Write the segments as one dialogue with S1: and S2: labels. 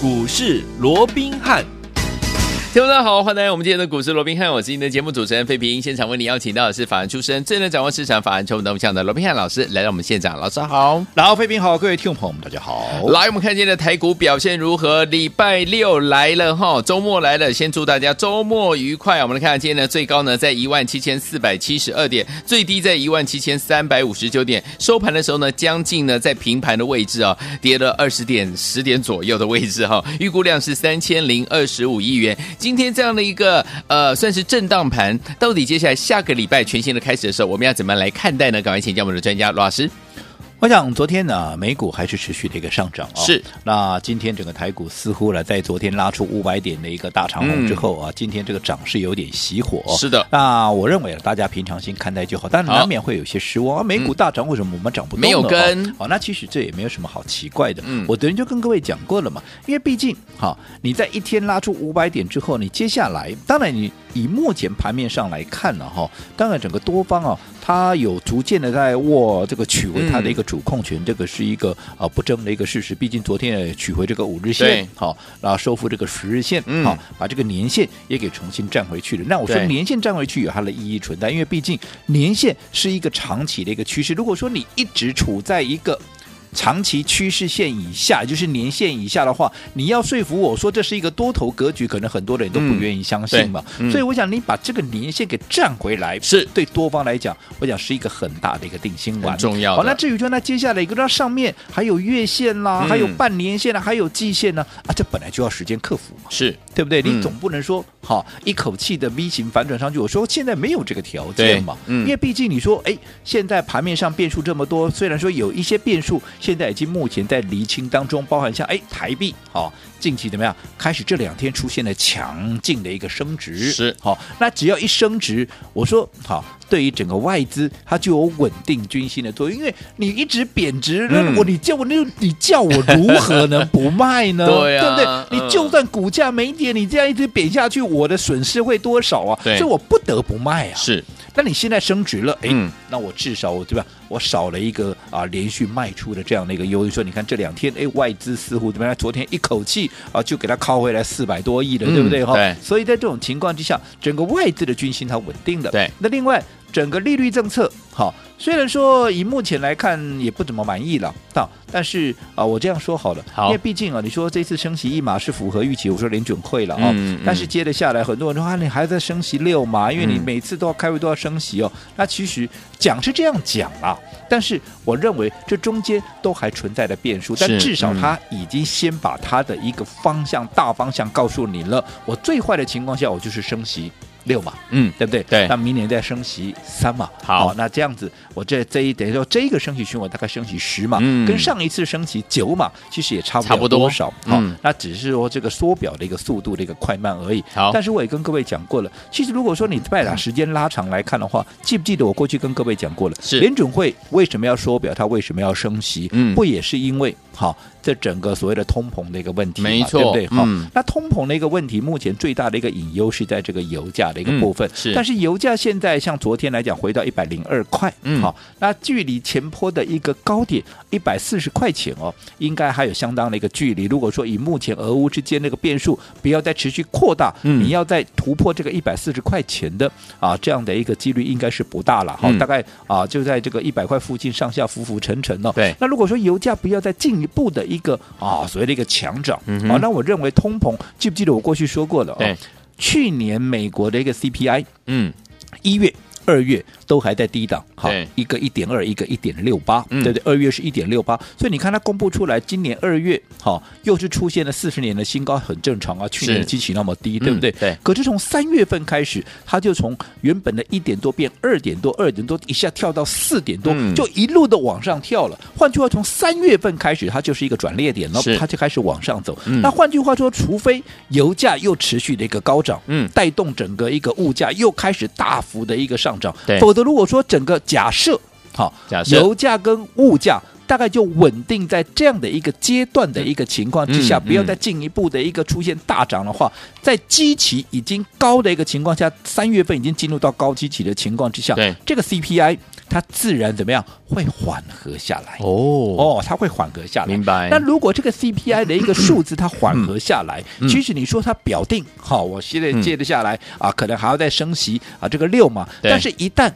S1: 股市罗宾汉。听众大家好，欢迎来到我们今天的股市罗宾汉，我是今天的节目主持人费平。现场为你邀请到的是法案出身、最能掌握市场法案筹码动向的罗宾汉老师来到我们现场，老师好，
S2: 老费平好，各位听众朋友们大家好。
S1: 来，我们看今天的台股表现如何？礼拜六来了哈，周末来了，先祝大家周末愉快。我们来看今天的最高呢在一万七千四百七十二点，最低在一万七千三百五十九点，收盘的时候呢将近呢在平盘的位置啊，跌了二十点十点左右的位置哈，预估量是三千零二十五亿元。今天这样的一个呃，算是震荡盘，到底接下来下个礼拜全新的开始的时候，我们要怎么来看待呢？赶快请教我们的专家罗老师。
S2: 我想昨天呢，美股还是持续的一个上涨啊、哦。
S1: 是。
S2: 那今天整个台股似乎呢，在昨天拉出五百点的一个大长红之后啊，嗯、今天这个涨势有点熄火。
S1: 是的。
S2: 那我认为大家平常心看待就好，但是难免会有些失望啊。美股大涨，为什么我们涨不动？
S1: 没有跟。
S2: 哦，那其实这也没有什么好奇怪的。
S1: 嗯。
S2: 我昨天就跟各位讲过了嘛，因为毕竟哈、哦，你在一天拉出五百点之后，你接下来，当然你以目前盘面上来看呢，哈，当然整个多方啊。他有逐渐的在握这个取回他的一个主控权，嗯、这个是一个啊不争的一个事实。毕竟昨天也取回这个五日线，好，然后收复这个十日线，好、嗯，把这个年线也给重新站回去了。那我说年线站回去有它的意义存在，因为毕竟年线是一个长期的一个趋势。如果说你一直处在一个长期趋势线以下，就是年线以下的话，你要说服我说这是一个多头格局，可能很多人都不愿意相信嘛。
S1: 嗯、
S2: 所以我想你把这个年线给站回来，
S1: 是对
S2: 多方来讲，我想是一个很大的一个定心丸，
S1: 重要。
S2: 好，那至于说那接下来一个，那上面还有月线啦，嗯、还有半年线啦，还有季线呢，啊，这本来就要时间克服嘛，
S1: 是
S2: 对不对？
S1: 嗯、
S2: 你总不能说好一口气的 V 型反转上去。我说现在没有这个条件嘛，
S1: 嗯、
S2: 因为毕竟你说，哎，现在盘面上变数这么多，虽然说有一些变数，现在已经目前。在厘清当中，包含像哎台币，好、哦，近期怎么样？开始这两天出现了强劲的一个升值，
S1: 是
S2: 好、哦。那只要一升值，我说好，对于整个外资它就有稳定军心的作用。因为你一直贬值，那我、嗯、你叫我那你叫我如何能不卖呢？
S1: 对呀、啊，
S2: 对不对？你就算股价没跌，你这样一直贬下去，我的损失会多少啊？所以我不得不卖啊。
S1: 是。
S2: 那你现在升值了，哎，
S1: 嗯、
S2: 那我至少我对吧？我少了一个啊连续卖出的这样的一个优势。说你看这两天，哎，外资似乎怎么样？昨天一口气啊就给它拷回来四百多亿了，嗯、对不对？哈，
S1: 对。
S2: 所以在这种情况之下，整个外资的军心它稳定了。
S1: 对。
S2: 那另外整个利率政策，好。虽然说以目前来看也不怎么满意了，到但是啊，我这样说好了，
S1: 好
S2: 因为毕竟啊，你说这次升息一码是符合预期，我说联准会了啊，
S1: 嗯嗯、
S2: 但是接着下来，很多人说啊，你还在升息六码，因为你每次都要开会都要升息哦。嗯、那其实讲是这样讲啊，但是我认为这中间都还存在着变数，但至少他已经先把他的一个方向、嗯、大方向告诉你了。我最坏的情况下，我就是升息。六嘛，
S1: 嗯，
S2: 对不对？
S1: 对，
S2: 那明年再升息三嘛，
S1: 好，
S2: 那这样子，我这这一等于说这一个升息循环大概升息十嘛，
S1: 嗯，
S2: 跟上一次升息九嘛，其实也差不多多少，好，那只是说这个缩表的一个速度的一个快慢而已。
S1: 好，
S2: 但是我也跟各位讲过了，其实如果说你把时间拉长来看的话，记不记得我过去跟各位讲过了，
S1: 是
S2: 联准会为什么要缩表，它为什么要升息？
S1: 嗯，
S2: 不也是因为好？这整个所谓的通膨的一个问题，
S1: 没错，
S2: 对不对？好、
S1: 嗯，
S2: 那通膨的一个问题，目前最大的一个隐忧是在这个油价的一个部分。
S1: 嗯、是，
S2: 但是油价现在像昨天来讲，回到一百零二块，
S1: 嗯，
S2: 好，那距离前坡的一个高点一百四十块钱哦，应该还有相当的一个距离。如果说以目前俄乌之间那个变数不要再持续扩大，
S1: 嗯，
S2: 你要再突破这个一百四十块钱的啊这样的一个几率应该是不大了。好、嗯，大概啊就在这个一百块附近上下浮浮沉沉哦。
S1: 对，
S2: 那如果说油价不要再进一步的一个啊。所谓的一个强涨，
S1: 嗯、哼
S2: 好，那我认为通膨，记不记得我过去说过了？
S1: 对，
S2: 去年美国的一个 CPI，
S1: 嗯，
S2: 一月、二月。都还在低档，好，一个一点二，一个一点六八，
S1: 嗯、
S2: 对对，二月是一点六八，所以你看它公布出来，今年二月，好，又是出现了四十年的新高，很正常啊。去年的基期那么低，对不对？
S1: 嗯、对。
S2: 可是从三月份开始，它就从原本的一点多变二点多，二点多一下跳到四点多，
S1: 嗯、
S2: 就一路的往上跳了。换句话，从三月份开始，它就是一个转捩点了，它就开始往上走。
S1: 嗯、
S2: 那换句话说，除非油价又持续的一个高涨，
S1: 嗯，
S2: 带动整个一个物价又开始大幅的一个上涨，
S1: 对，
S2: 否则如果说整个假设好，
S1: 假设。
S2: 油价跟物价大概就稳定在这样的一个阶段的一个情况之下，
S1: 嗯嗯
S2: 不要再进一步的一个出现大涨的话，在基期已经高的一个情况下，三月份已经进入到高基期的情况之下，
S1: 对。
S2: 这个 CPI 它自然怎么样会缓和下来。
S1: 哦
S2: 哦，它会缓和下来。
S1: 明白
S2: 那如果这个 CPI 的一个数字它缓和下来，
S1: 嗯
S2: 其实你说它表定，好，我现在接得下来啊，可能还要再升息啊，这个六嘛。但是，一旦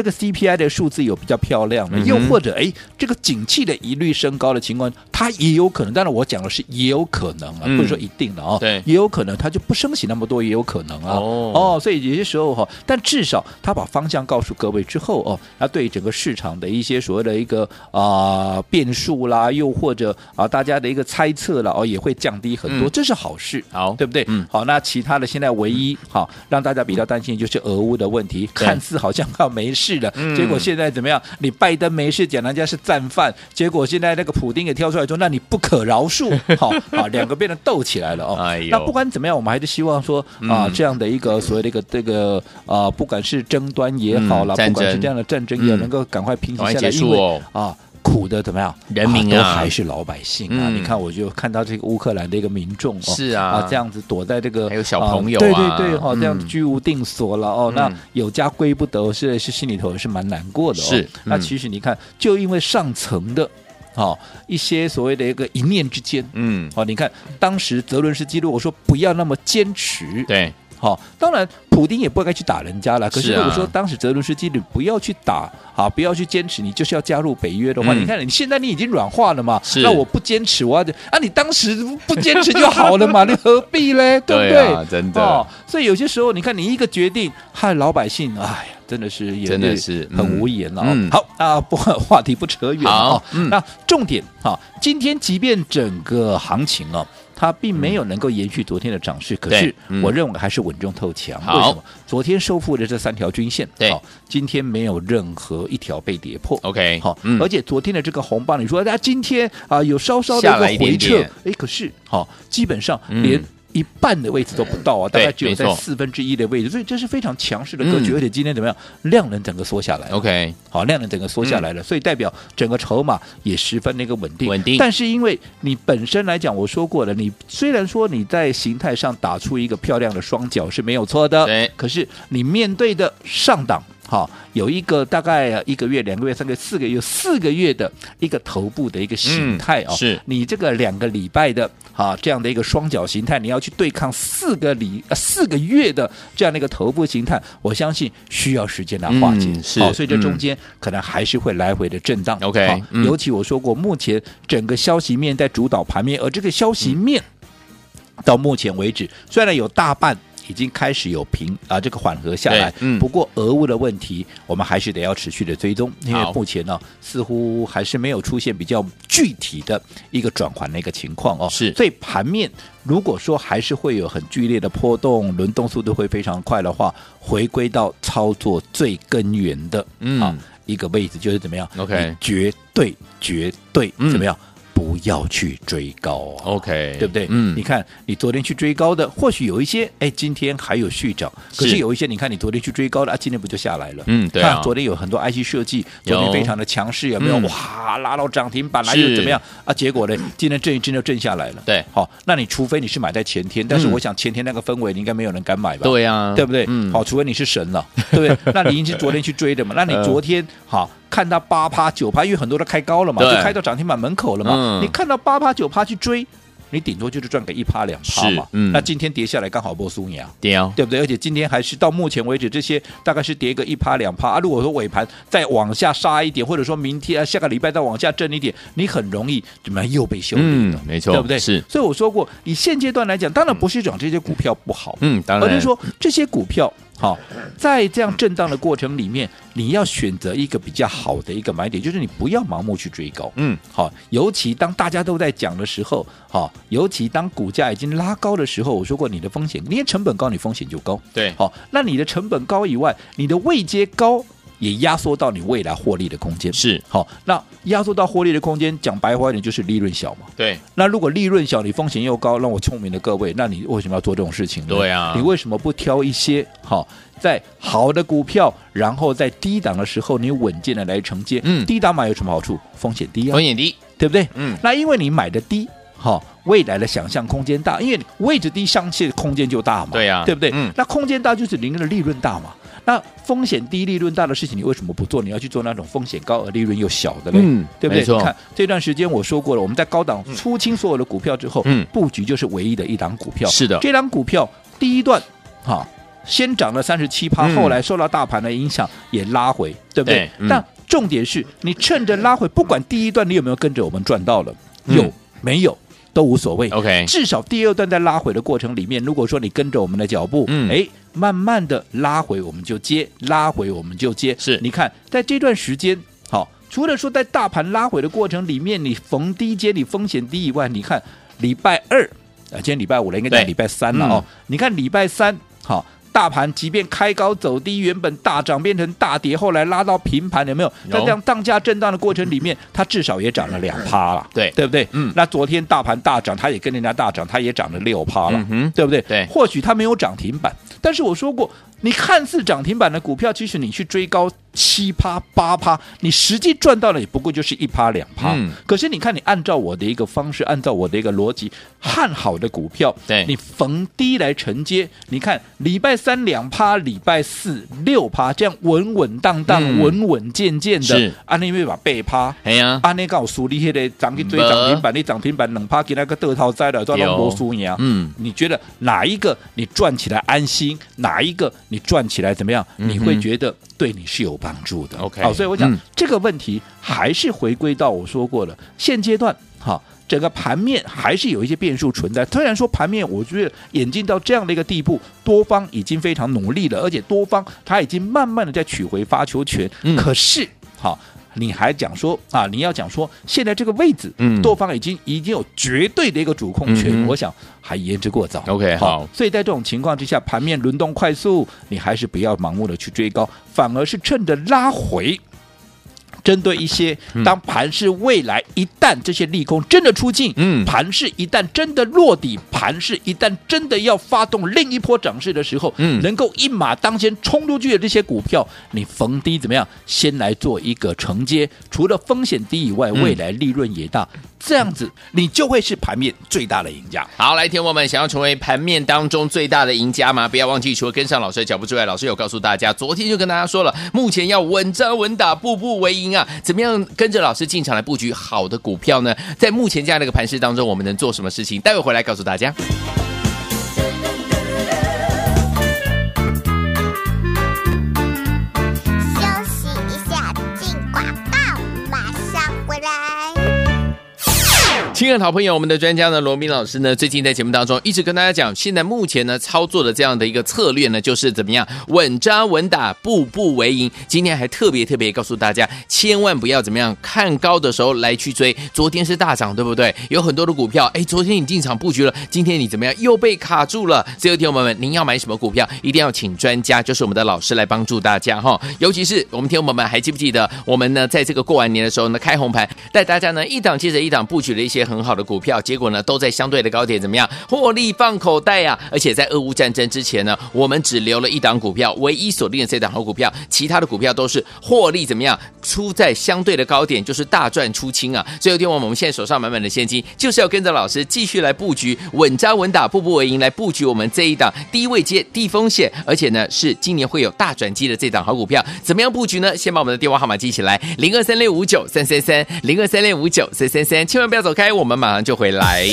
S2: 这个 CPI 的数字有比较漂亮的，
S1: 嗯
S2: 又或者哎，这个景气的疑虑升高的情况，它也有可能。当然，我讲的是也有可能啊，
S1: 嗯
S2: 不是说一定的哦。
S1: 对
S2: 也有可能它就不升息那么多，也有可能啊。
S1: 哦
S2: 哦，所以有些时候哈，但至少他把方向告诉各位之后哦，那对整个市场的一些所谓的一个啊、变数啦，又或者啊大家的一个猜测啦，哦也会降低很多，
S1: 嗯
S2: 这是好事。
S1: 好
S2: 对不对？
S1: 嗯
S2: 好，那其他的现在唯一好让大家比较担心就是俄乌的问
S1: 题，
S2: 看似好像要没事了，
S1: 嗯。
S2: 结果现在怎么样？你拜登没事讲人家是战犯，结果现在那个普丁也跳出来说，那你不可饶恕，好啊，两个变得斗起来了哦。
S1: 哎
S2: 那不管怎么样，我们还是希望说啊，
S1: 嗯。
S2: 这样的一个所谓的一个这个啊，不管是争端也好啦，
S1: 嗯
S2: 不管是这样的战争也能够赶快平息下
S1: 来，
S2: 因为啊。苦的怎么样？
S1: 人民啊
S2: 都还是老百姓啊！
S1: 嗯
S2: 你看，我就看到这个乌克兰的一个民众哦，
S1: 是啊
S2: 这样子躲在这个
S1: 还有小朋友啊
S2: 对对对，哈，
S1: 嗯
S2: 这样子居无定所了哦。
S1: 嗯
S2: 那有家归不得，是是心里头是蛮难过的哦。
S1: 是
S2: 那
S1: 嗯
S2: 其实你看，就因为上层的。好、一些所谓的一个一念之间，
S1: 嗯，
S2: 好、你看当时泽伦斯基如果说不要那么坚持，
S1: 对，
S2: 好、当然普丁也不该去打人家了。可
S1: 是
S2: 如果说当时泽伦斯基你不要去打，啊，不要去坚持，你就是要加入北约的话，
S1: 嗯
S2: 你看你现在你已经软化了嘛，
S1: 是
S2: 那我不坚持，我要啊，你当时不坚持就好了嘛，你何必嘞？对不
S1: 对
S2: 对？
S1: 啊真的
S2: 哦，所以有些时候你看你一个决定，害老百姓，哎呀。真的是也
S1: 真的是
S2: 很无言了、哦。
S1: 嗯
S2: 好啊，不 话题不扯远了
S1: 好
S2: 哦。
S1: 嗯
S2: 那重点啊，今天即便整个行情哦，它并没有能够延续昨天的涨势，可是我认为还是稳中透强。
S1: 好
S2: 为什么？昨天收复的这三条均
S1: 线，
S2: 对今天没有任何一条被跌破。
S1: OK，
S2: 好，
S1: 嗯
S2: 而且昨天的这个红棒，你说大家今天啊有稍稍的
S1: 一
S2: 个回撤
S1: 点，
S2: 哎，可是好，基本上
S1: 嗯
S2: 连。一半的位置都不到啊，大概只有在四分之一的位置，所以这是非常强势的格局，
S1: 嗯。
S2: 而且今天怎么样，量能整个缩下来
S1: OK，
S2: 好，量能整个缩下来了，所以代表整个筹码也十分的一个稳定。
S1: 稳定。
S2: 但是因为你本身来讲，我说过了，你虽然说你在形态上打出一个漂亮的双脚是没有错的，
S1: 对。
S2: 可是你面对的上档。好，有一个大概一个月、两个月、三个月、四个月、四个月的一个头部的一个形态哦，
S1: 嗯是
S2: 你这个两个礼拜的啊这样的一个双脚形态，你要去对抗四个礼呃四个月的这样的一个头部形态，我相信需要时间来化解。
S1: 嗯是
S2: 好，所以这
S1: 嗯
S2: 中间可能还是会来回的震荡。
S1: OK，
S2: 尤其我说过，目前整个消息面在主导盘面，而这个消息面到目前为止，虽然有大半。已经开始有平啊，这个缓和下来。
S1: 嗯，
S2: 不过俄乌的问题，我们还是得要持续的追踪，因
S1: 为
S2: 目前呢，似乎还是没有出现比较具体的一个转换的一个情况哦。
S1: 是。
S2: 所以盘面如果说还是会有很剧烈的波动，轮动速度会非常快的话，回归到操作最根源的
S1: 嗯。
S2: 啊一个位置，就是怎么样
S1: ？OK
S2: 绝对绝对
S1: 嗯。
S2: 怎么样？不要去追高啊
S1: OK，
S2: 对不对？
S1: 嗯
S2: 你看你昨天去追高的，或许有一些，哎，今天还有续涨，可
S1: 是
S2: 是有一些，你看你昨天去追高的啊，今天不就下来了？
S1: 嗯对
S2: 昨天有很多 IC 设
S1: 计，
S2: 昨天非常的强势，有没有？
S1: 嗯
S2: 哇，拉到涨停板，来
S1: 是
S2: 又怎么样啊？结果呢，今天震一震就震下来了。
S1: 对
S2: 好，那你除非你是买在前天，但是
S1: 嗯
S2: 我想前天那个氛围，你应该没有人敢买吧？
S1: 对啊，
S2: 对不对？
S1: 嗯，
S2: 好，除非你是神了，对不对？那你已经是昨天去追的嘛？那你 昨天好看到八趴九趴，因为很多都开高了嘛，就开到涨停板门口了嘛。
S1: 嗯
S2: 你看到八趴九趴去追，你顶多就是赚个一趴两趴嘛。
S1: 嗯
S2: 那今天跌下来刚好波苏亚。
S1: 屌，
S2: 对不对？而且今天还是到目前为止，这些大概是跌个一趴两趴啊。如果说尾盘再往下杀一点，或者说明天啊下个礼拜再往下震一点，你很容易怎么样又被修理了？
S1: 嗯没错
S2: 对不对？
S1: 是
S2: 所以我说过，以现阶段来讲，当然不是讲这些股票不好，
S1: 嗯，当然，
S2: 而是说这些股票好，在这样震荡的过程里面，你要选择一个比较好的一个买点，就是你不要盲目去追高。
S1: 嗯，
S2: 好，尤其当大家都在讲的时候，好，尤其当股价已经拉高的时候，我说过你的风险，你的成本高，你风险就高。
S1: 对，
S2: 好，那你的成本高以外，你的位阶高。也压缩到你未来获利的空间。
S1: 是
S2: 好，那压缩到获利的空间，讲白话一点就是利润小嘛。
S1: 对，
S2: 那如果利润小，你风险又高，让我聪明的各位，那你为什么要做这种事情呢？
S1: 对啊，
S2: 你为什么不挑一些好在好的股票，然后在低档的时候你稳健的来承接？
S1: 嗯，
S2: 低档买有什么好处？风险低啊，
S1: 风险低，
S2: 对不对？
S1: 嗯，
S2: 那因为你买的低。好，未来的想象空间大，因为位置低，上线空间就大嘛。
S1: 对呀、啊，
S2: 对不对？
S1: 嗯，
S2: 那空间大就是您的利润大嘛。那风险低、利润大的事情，你为什么不做？你要去做那种风险高而利润又小的嘞？
S1: 嗯，
S2: 对不
S1: 对？
S2: 你看这段时间我说过了，我们在高档出清所有的股票之后，
S1: 嗯，
S2: 布局就是唯一的一档股票。
S1: 是的，
S2: 这档股票第一段，哈，先涨了三十七趴，后来受到大盘的影响也拉回，对不对？
S1: 嗯、
S2: 但重点是你趁着拉回，不管第一段你有没有跟着我们赚到了，有、嗯、没有？都无所谓
S1: ，OK，
S2: 至少第二段在拉回的过程里面，如果说你跟着我们的脚步，嗯，哎，慢慢的拉回我们就接，拉回我们就接。
S1: 是，
S2: 你看在这段时间，好，除了说在大盘拉回的过程里面，你逢低接，你风险低以外，你看礼拜二啊，今天礼拜五了，应该讲礼拜三了哦。嗯、你看礼拜三，好。大盘即便开高走低，原本大涨变成大跌，后来拉到平盘，有没有？在这样当价震荡的过程里面，它至少也涨了两趴了，
S1: 对
S2: 对不对？
S1: 嗯。
S2: 那昨天大盘大涨，它也跟人家大涨，它也涨了六趴了，嗯，对不对？
S1: 对。
S2: 或许它没有涨停板，但是我说过，你看似涨停板的股票，其实你去追高七趴八趴，你实际赚到了也不过就是一趴两趴。嗯。可是你看，你按照我的一个方式，按照我的一个逻辑，看好的股票，
S1: 对，
S2: 你逢低来承接，你看礼拜三两趴。礼拜四六趴，这样稳稳当当、嗯、稳稳健健的，是安尼没把背趴，
S1: 哎呀，
S2: 安尼告诉你，迄个涨去追涨停板，你涨停板两趴给那个得套栽了，赚到多输赢。嗯，你觉得哪一个你赚起来安心？哪一个你赚起来怎么样？你会觉得对你是有帮助的。OK，好，所以我讲、嗯、这个问题还是回归到我说过了，现阶段哈。整个盘面还是有一些变数存在。虽然说盘面，我觉得演进到这样的一个地步，多方已经非常努力了，而且多方他已经慢慢的在取回发球权。嗯、可是，好，你还讲说啊，你要讲说现在这个位置，嗯，多方已经已经有绝对的一个主控权，嗯、我想还言之过早。
S1: OK，好，
S2: 好，所以在这种情况之下，盘面轮动快速，你还是不要盲目的去追高，反而是趁着拉回。针对一些，当盘势未来一旦这些利空真的出尽，嗯，盘势一旦真的落底，盘势一旦真的要发动另一波涨势的时候，嗯，能够一马当先冲出去的这些股票，你逢低怎么样？先来做一个承接，除了风险低以外，未来利润也大。嗯这样子，你就会是盘面最大的赢家。
S1: 好，来，听我们想要成为盘面当中最大的赢家吗？不要忘记，除了跟上老师的脚步之外，老师有告诉大家，昨天就跟大家说了，目前要稳扎稳打，步步为营啊！怎么样跟着老师进场来布局好的股票呢？在目前这样的一个盘势当中，我们能做什么事情？待会回来告诉大家。亲爱的好朋友，我们的专家呢，罗明老师呢，最近在节目当中一直跟大家讲，现在目前呢操作的这样的一个策略呢，就是怎么样稳扎稳打，步步为营。今天还特别特别告诉大家，千万不要怎么样看高的时候来去追。昨天是大涨，对不对？有很多的股票，哎，昨天你进场布局了，今天你怎么样又被卡住了？所以，听友们，您要买什么股票，一定要请专家，就是我们的老师来帮助大家哈。尤其是我们听友们还记不记得，我们呢在这个过完年的时候呢，开红盘带大家呢一档接着一档布局了一些。很很好的股票，结果呢都在相对的高点，怎么样获利放口袋、啊？而且在俄乌战争之前呢，我们只留了一档股票，唯一锁定的这档好股票，其他的股票都是获利怎么样出在相对的高点，就是大赚出清啊！所以有天我们现在手上满满的现金，就是要跟着老师继续来布局，稳扎稳打，步步为营，来布局我们这一档低位接、低风险，而且呢是今年会有大转机的这档好股票。怎么样布局呢？先把我们的电话号码记起来：零二三六五九三三三，零二三六五九三三三，千万不要走开。我们马上就回来。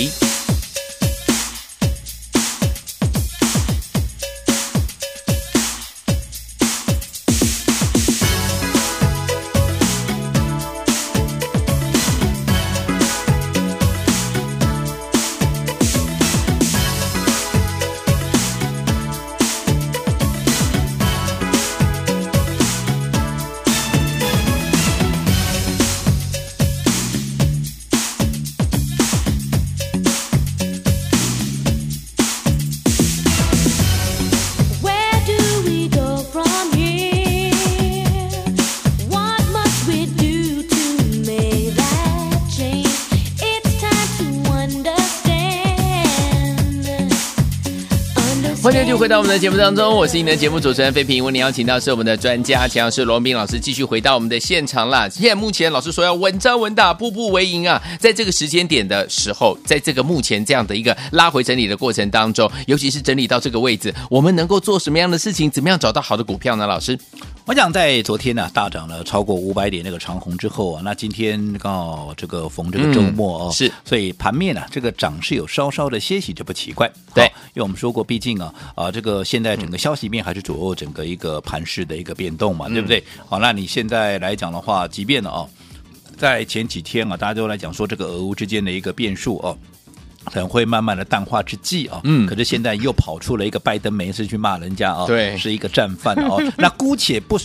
S1: 继续回到我们的节目当中，我是你的节目主持人费平。为您邀请到是我们的专家，强势罗斌老师，继续回到我们的现场啦。现在目前老师说要稳扎稳打，步步为营啊。在这个时间点的时候，在这个目前这样的一个拉回整理的过程当中，尤其是整理到这个位置，我们能够做什么样的事情？怎么样找到好的股票呢？老师，
S2: 我想在昨天呢、啊、大涨了超过五百点那个长虹之后啊，那今天刚好这个逢这个周末哦，
S1: 嗯、是，
S2: 所以盘面呢、啊、这个涨势有稍稍的歇息，这不奇怪。
S1: 对，
S2: 因为我们说过，毕竟啊。啊，这个现在整个消息面还是左右整个一个盘势的一个变动嘛，嗯、对不对？好，那你现在来讲的话，即便呢哦，在前几天啊，大家都来讲说这个俄乌之间的一个变数哦，可能会慢慢的淡化之际啊，嗯，可是现在又跑出了一个拜登没事去骂人家啊，对，是一个战犯哦，那姑且不。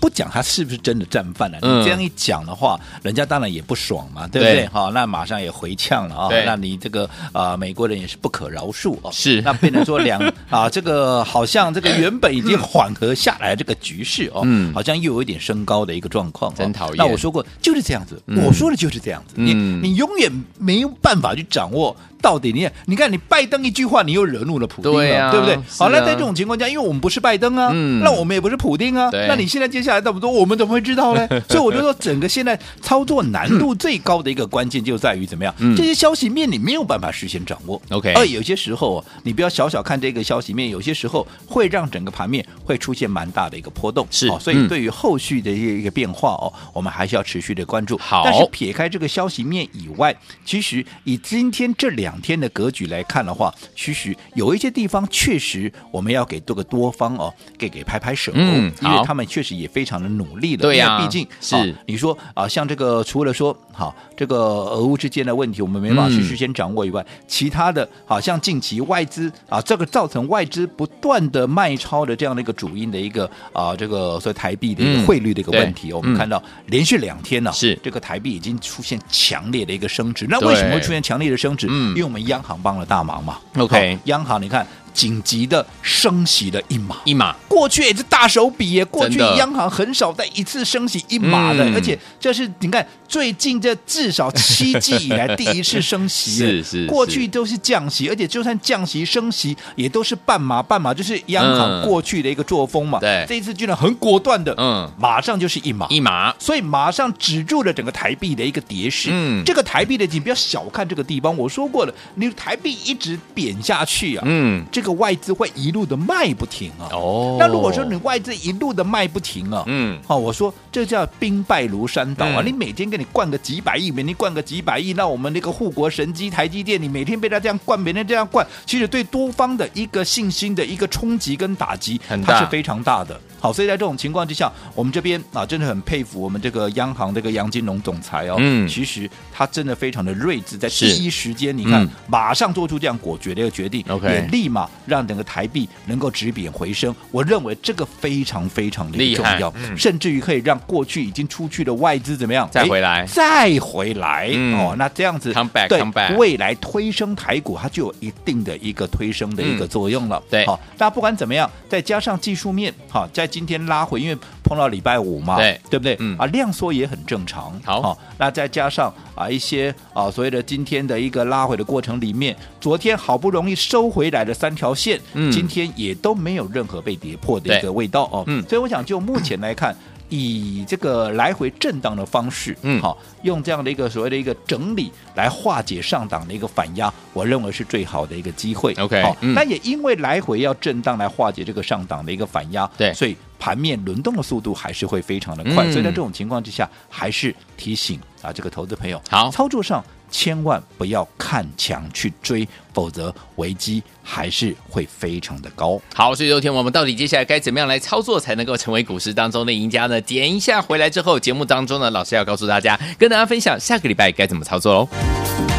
S2: 不讲他是不是真的战犯了？你这样一讲的话，嗯、人家当然也不爽嘛，对不对？好，那马上也回呛了啊。那你这个啊、呃，美国人也是不可饶恕哦。是，那变成说两 啊，这个好像这个原本已经缓和下来这个局势哦，嗯，好像又有一点升高的一个状况。真讨厌。那我说过就是这样子，嗯、我说的就是这样子。你你永远没有办法去掌握。到底你你看你拜登一句话，你又惹怒了普丁了，对，啊、对不对？好，那在这种情况下，因为我们不是拜登啊，嗯、那我们也不是普丁啊，那你现在接下来那么多，我们怎么会知道呢？所以我就说，整个现在操作难度最高的一个关键就在于怎么样？嗯、这些消息面你没有办法事先掌握。OK，而有些时候你不要小小看这个消息面，有些时候会让整个盘面会出现蛮大的一个波动。是，所以对于后续的一个变化哦，我们还是要持续的关注。好，但是撇开这个消息面以外，其实以今天这两。天的格局来看的话，其实有一些地方确实我们要给多个多方哦，给给拍拍手，嗯，因为他们确实也非常的努力了，对呀，毕竟是、啊、你说啊，像这个除了说好、啊、这个俄乌之间的问题，我们没办法去事先掌握以外，嗯、其他的，好、啊、像近期外资啊，这个造成外资不断的卖超的这样的一个主因的一个啊，这个所以台币的一个汇率的一个问题，嗯、我们看到连续两天呢、啊，是这个台币已经出现强烈的一个升值，那为什么会出现强烈的升值？嗯。因为我们央行帮了大忙嘛，OK，央行你看。紧急的升息的一码一码，过去也是大手笔耶。过去央行很少在一次升息一码的，而且这是你看最近这至少七季以来第一次升息。是是，过去都是降息，而且就算降息升息也都是半码半码，就是央行过去的一个作风嘛。对，这一次居然很果断的，嗯，马上就是一码一码，所以马上止住了整个台币的一个跌势。嗯，这个台币的你不要小看这个地方，我说过了，你台币一直贬下去啊，嗯，这个。外资会一路的卖不停啊！哦，那如果说你外资一路的卖不停啊，嗯，好，我说这叫兵败如山倒啊！你每天给你灌个几百亿，每天灌个几百亿，那我们那个护国神机台积电，你每天被他这样灌，每天这样灌，其实对多方的一个信心的一个冲击跟打击，它是非常大的。好，所以在这种情况之下，我们这边啊，真的很佩服我们这个央行这个杨金龙总裁哦。嗯，其实他真的非常的睿智，在第一时间，你看，马上做出这样果决的一个决定，OK，也立马让整个台币能够止贬回升。我认为这个非常非常的重要，甚至于可以让过去已经出去的外资怎么样再回来，再回来哦。那这样子对未来推升台股，它就有一定的一个推升的一个作用了。对，好，那不管怎么样，再加上技术面，好在。今天拉回，因为碰到礼拜五嘛，对对不对？嗯啊，量缩也很正常。好，好，那再加上啊一些啊所谓的今天的一个拉回的过程里面，昨天好不容易收回来的三条线，嗯，今天也都没有任何被跌破的一个味道哦。嗯，所以我想就目前来看。以这个来回震荡的方式，嗯，好，用这样的一个所谓的一个整理来化解上档的一个反压，我认为是最好的一个机会。OK，好，那也因为来回要震荡来化解这个上档的一个反压，对，所以盘面轮动的速度还是会非常的快。所以在这种情况之下，还是提醒啊，这个投资朋友，好，操作上。千万不要看强去追，否则危机还是会非常的高。好，所以昨天我们到底接下来该怎么样来操作，才能够成为股市当中的赢家呢？点一下回来之后，节目当中呢，老师要告诉大家，跟大家分享下个礼拜该怎么操作哦。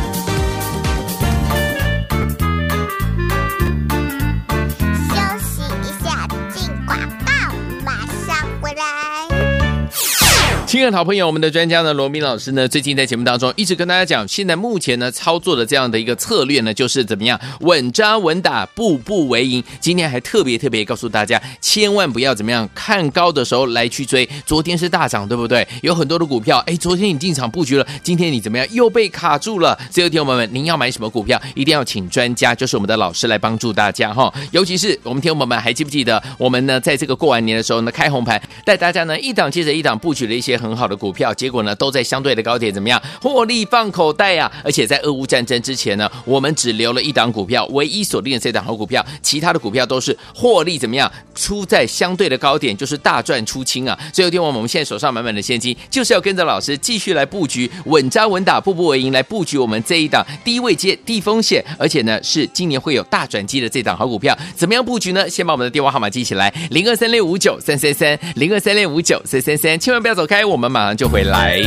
S1: 亲爱的好朋友，我们的专家呢，罗明老师呢，最近在节目当中一直跟大家讲，现在目前呢操作的这样的一个策略呢，就是怎么样稳扎稳打，步步为营。今天还特别特别告诉大家，千万不要怎么样看高的时候来去追。昨天是大涨，对不对？有很多的股票，哎，昨天你进场布局了，今天你怎么样又被卡住了？所以，听友们，您要买什么股票，一定要请专家，就是我们的老师来帮助大家哈。尤其是我们听友们还记不记得，我们呢在这个过完年的时候呢，开红盘带大家呢一档接着一档布局了一些。很很好的股票，结果呢都在相对的高点，怎么样获利放口袋啊？而且在俄乌战争之前呢，我们只留了一档股票，唯一锁定的这档好股票，其他的股票都是获利怎么样出在相对的高点，就是大赚出清啊！所以有天我们现在手上满满的现金，就是要跟着老师继续来布局，稳扎稳打，步步为营，来布局我们这一档低位接、低风险，而且呢是今年会有大转机的这档好股票。怎么样布局呢？先把我们的电话号码记起来：零二三六五九三三三，零二三六五九三三三，千万不要走开。我我们马上就回来。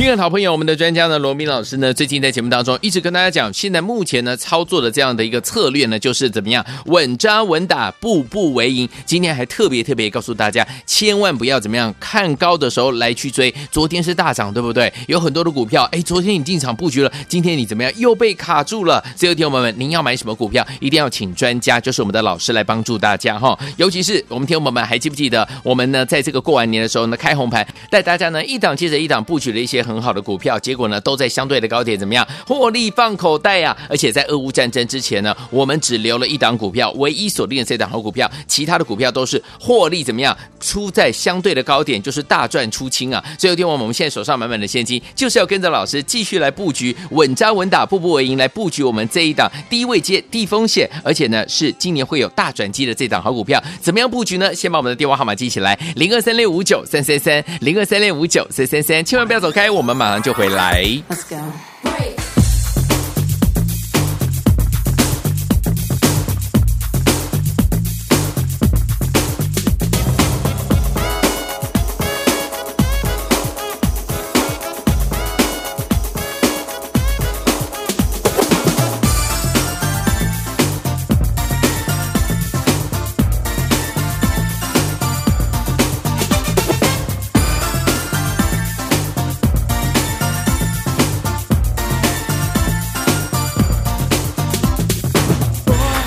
S1: 亲爱的好朋友，我们的专家呢，罗明老师呢，最近在节目当中一直跟大家讲，现在目前呢操作的这样的一个策略呢，就是怎么样稳扎稳打，步步为营。今天还特别特别告诉大家，千万不要怎么样看高的时候来去追。昨天是大涨，对不对？有很多的股票，哎，昨天你进场布局了，今天你怎么样又被卡住了？所以，听友们，您要买什么股票，一定要请专家，就是我们的老师来帮助大家哈。尤其是我们听友们还记不记得，我们呢在这个过完年的时候呢，开红盘带大家呢一档接着一档布局了一些。很好的股票，结果呢都在相对的高点，怎么样获利放口袋呀、啊？而且在俄乌战争之前呢，我们只留了一档股票，唯一锁定的这档好股票，其他的股票都是获利怎么样出在相对的高点，就是大赚出清啊！所以有天我们现在手上满满的现金，就是要跟着老师继续来布局，稳扎稳打，步步为营，来布局我们这一档低位接、低风险，而且呢是今年会有大转机的这档好股票。怎么样布局呢？先把我们的电话号码记起来：零二三六五九三三三，零二三六五九三三三，千万不要走开。我们马上就回来。Let's go.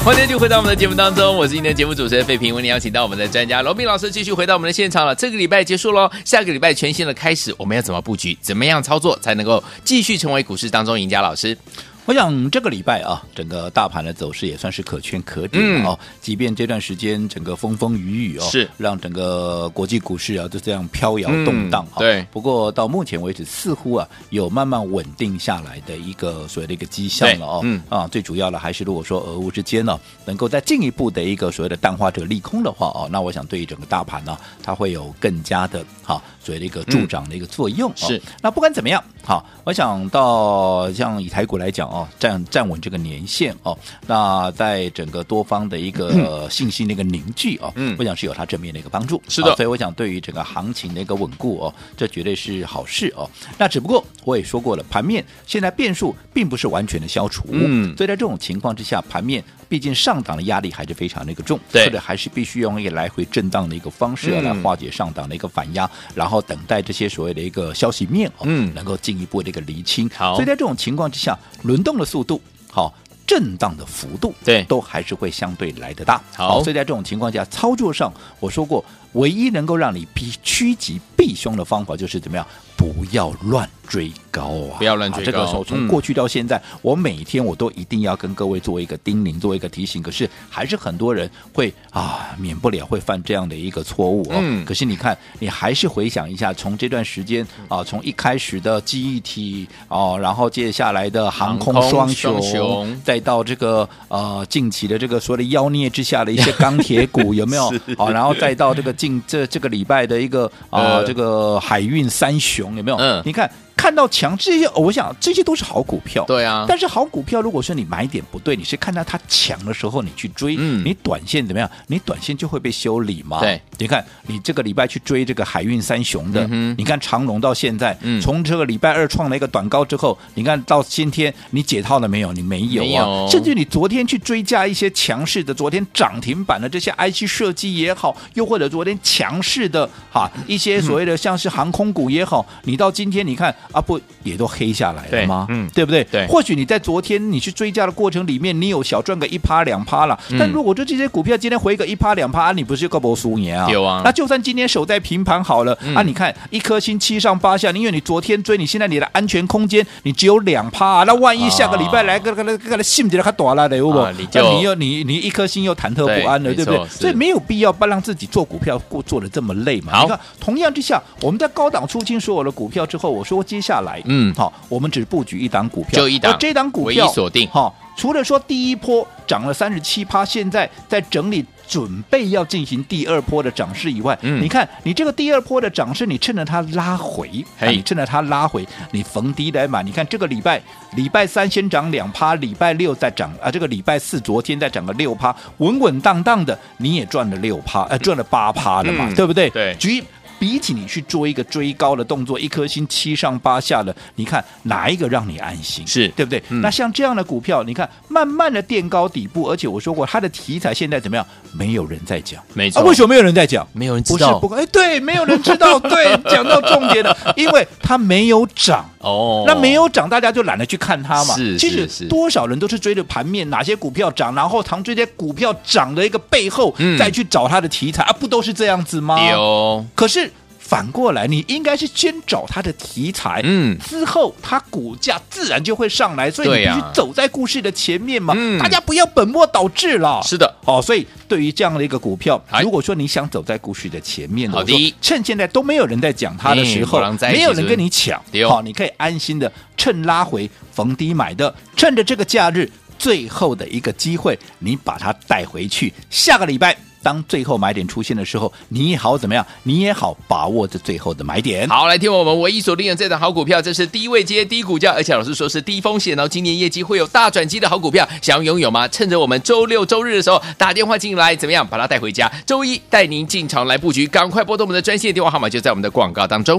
S1: 欢迎继续回到我们的节目当中，我是今天节目主持人费平，为您邀请到我们的专家罗宾老师继续回到我们的现场了。这个礼拜结束喽，下个礼拜全新的开始，我们要怎么布局？怎么样操作才能够继续成为股市当中赢家？老师。
S2: 我想这个礼拜啊，整个大盘的走势也算是可圈可点哦。嗯、即便这段时间整个风风雨雨哦，
S1: 是让
S2: 整个国际股市啊就这样飘摇动荡哈、嗯。对。不过到目前为止，似乎啊有慢慢稳定下来的一个所谓的一个迹象了哦。嗯。啊，最主要的还是如果说俄乌之间呢，能够再进一步的一个所谓的淡化这个利空的话哦，那我想对于整个大盘呢，它会有更加的哈所谓的一个助长的一个作用。嗯、是。那不管怎么样，好，我想到像以台股来讲。哦，站站稳这个年线哦，那在整个多方的一个信心的一个凝聚哦，嗯，我想是有它正面的一个帮助。是的，所以我想对于整个行情的一个稳固哦，这绝对是好事哦。那只不过我也说过了，盘面现在变数并不是完全的消除，嗯，所以在这种情况之下，盘面毕竟上档的压力还是非常的一个重，对，或者还是必须用一个来回震荡的一个方式来化解上档的一个反压，然后等待这些所谓的一个消息面哦，嗯，能够进一步的一个厘清。好，所以在这种情况之下，轮动的速度好，震荡的幅度对，都还是会相对来得大。好，所以在这种情况下，操作上我说过，唯一能够让你避趋吉避凶的方法就是怎么样？不要乱追高啊！
S1: 不要乱追高。这个时候
S2: 从过去到现在，嗯、我每天我都一定要跟各位做一个叮咛，做一个提醒。可是还是很多人会啊，免不了会犯这样的一个错误哦。嗯、可是你看，你还是回想一下，从这段时间啊，从一开始的记忆体哦、啊，然后接下来的航空双雄，双雄再到这个呃近期的这个所谓的妖孽之下的一些钢铁股，有没有？好、啊，然后再到这个近这这个礼拜的一个啊、呃、这个海运三雄。有没有？嗯，你看。看到强这些，我想这些都是好股票。
S1: 对啊，
S2: 但是好股票，如果说你买点不对，你是看到它强的时候你去追，
S1: 嗯
S2: 你短线怎么样？你短线就会被修理嘛。
S1: 对，
S2: 你看你这个礼拜去追这个海运三雄的，
S1: 嗯
S2: 你看长龙到现在，
S1: 嗯
S2: 从这个礼拜二创了一个短高之后，你看到今天你解套了没有？你没有啊。甚至你昨天去追加一些强势的，昨天涨停板的这些 IC 设计也好，又或者昨天强势的哈一些所谓的像是航空股也好，你到今天你看啊不也都黑下来了
S1: 吗？嗯
S2: 对不对？
S1: 对
S2: 或许你在昨天你去追加的过程里面，你有小赚个一趴两趴了。
S1: 嗯
S2: 但如果说这些股票今天回个一趴两趴，你不是个波输赢啊？
S1: 有啊
S2: 那就算今天守在平盘好了、
S1: 嗯
S2: 啊，你看一颗星七上八下，因为你昨天追，你现在你的安全空间你只有两趴、啊，那万一下个礼拜来个个个个信就它短了的，有不？
S1: 啊你
S2: 又你你一颗心又忐忑不安了，
S1: 对
S2: 对不
S1: 对
S2: 所以没有必要不让自己做股票过做的这么累嘛。
S1: 好
S2: 你看，同样之下，我们在高档出清所有的股票之后，我说接下来，
S1: 嗯
S2: 好，我们只布局一档股票，
S1: 就一档
S2: 而这档股
S1: 唯
S2: 票
S1: 一锁定
S2: 好，除了说第一波涨了三十七趴，现在在整理。准备要进行第二波的涨势以外，
S1: 嗯
S2: 你看你这个第二波的涨势，你趁着它拉回，
S1: 嘿
S2: 啊你趁着它拉回，你逢低来买。你看这个礼拜礼拜三先涨两趴，礼拜六再涨啊，这个礼拜四昨天再涨个六趴，稳稳当当的，你也赚了六趴，呃，赚了八趴了嘛，
S1: 嗯
S2: 对不对？
S1: 对
S2: 举比起你去做一个追高的动作，一颗星七上八下的，你看哪一个让你安心？
S1: 是
S2: 对不对？
S1: 嗯
S2: 那像这样的股票，你看慢慢的垫高底部，而且我说过它的题材现在怎么样？没有人在讲，
S1: 没错
S2: 啊，为什么没有人在讲？
S1: 没有人知道
S2: 不是不哎，对，没有人知道，对，讲到重点了，因为它没有涨。
S1: 哦，
S2: 那没有涨，大家就懒得去看它嘛。
S1: 是
S2: 其实多少人都是追着盘面，哪些股票涨，然后藏这些股票涨的一个背后，
S1: 嗯
S2: 再去找它的题材啊，不都是这样子吗？
S1: 有
S2: 可是反过来，你应该是先找它的题材，
S1: 嗯。
S2: 之后它股价自然就会上来，所以你必须走在故事的前面嘛。
S1: 嗯。
S2: 大家不要本末倒置了。
S1: 是的，
S2: 哦，所以对于这样的一个股票
S1: 哎，
S2: 如果说你想走在故事的前面的，
S1: 好的
S2: 趁现在都没有人在讲它的时候
S1: 嗯
S2: 没有人跟你
S1: 抢
S2: 好，你可以安心的趁拉回逢低买的，趁着这个假日最后的一个机会，你把它带回去，下个礼拜。当最后买点出现的时候，你也好怎么样？你也好把握这最后的买点。
S1: 好，来听我们唯一锁定的这档好股票，这是低位接低股价，而且老师说是低风险然后，今年业绩会有大转机的好股票，想要拥有吗？趁着我们周六周日的时候打电话进来，怎么样把它带回家？周一带您进场来布局，赶快拨动我们的专线电话号码，就在我们的广告当中。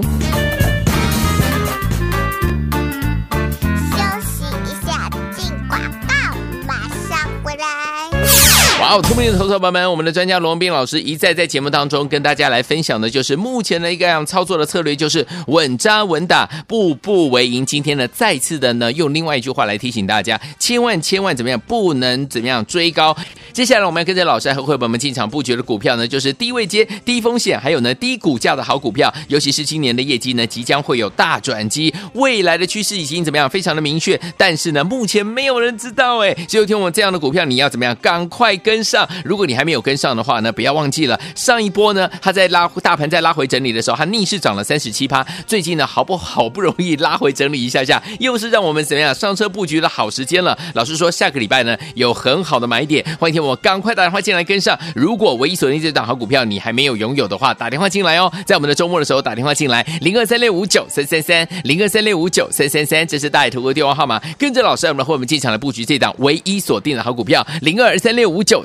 S1: 哇哦，聪明的投资者朋友们，我们的专家罗文斌老师一再在节目当中跟大家来分享的，就是目前的一个样操作的策略，就是稳扎稳打，步步为营。今天呢，再次的呢，用另外一句话来提醒大家，千万千万怎么样，不能怎么样追高。接下来我们要跟着老师和会员们进场布局的股票呢，就是低位接、低风险，还有呢低股价的好股票。尤其是今年的业绩呢，即将会有大转机，未来的趋势已经怎么样，非常的明确。但是呢，目前没有人知道哎。只有听我们这样的股票，你要怎么样，赶快跟跟上。如果你还没有跟上的话呢，不要忘记了上一波呢，它在拉大盘在拉回整理的时候，它逆势涨了三十七趴。最近呢，好不好不容易拉回整理一下下，又是让我们怎么样上车布局的好时间了。老师说下个礼拜呢有很好的买点，欢迎听我赶快打电话进来跟上。如果唯一锁定这档好股票你还没有拥有的话，打电话进来哦，在我们的周末的时候打电话进来，零二三六五九三三三，零二三六五九三三三，这是大爱投顾的电话号码。跟着老师，我们和我们进场来布局这档唯一锁定的好股票，零二三六五九